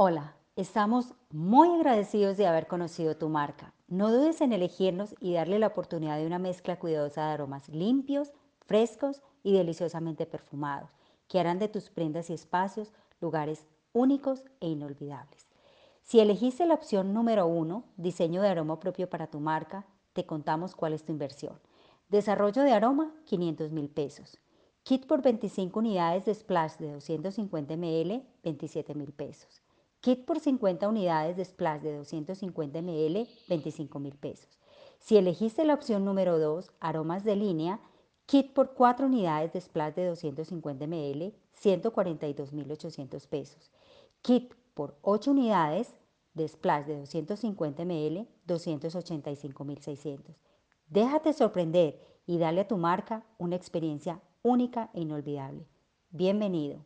Hola, estamos muy agradecidos de haber conocido tu marca. No dudes en elegirnos y darle la oportunidad de una mezcla cuidadosa de aromas limpios, frescos y deliciosamente perfumados, que harán de tus prendas y espacios lugares únicos e inolvidables. Si elegiste la opción número uno, diseño de aroma propio para tu marca, te contamos cuál es tu inversión. Desarrollo de aroma, 500 mil pesos. Kit por 25 unidades de splash de 250 ml, 27 mil pesos. Kit por 50 unidades de splash de 250 ml, 25 mil pesos. Si elegiste la opción número 2, aromas de línea, kit por 4 unidades de splash de 250 ml, 142.800 pesos. Kit por 8 unidades de splash de 250 ml, 285.600. Déjate sorprender y dale a tu marca una experiencia única e inolvidable. Bienvenido.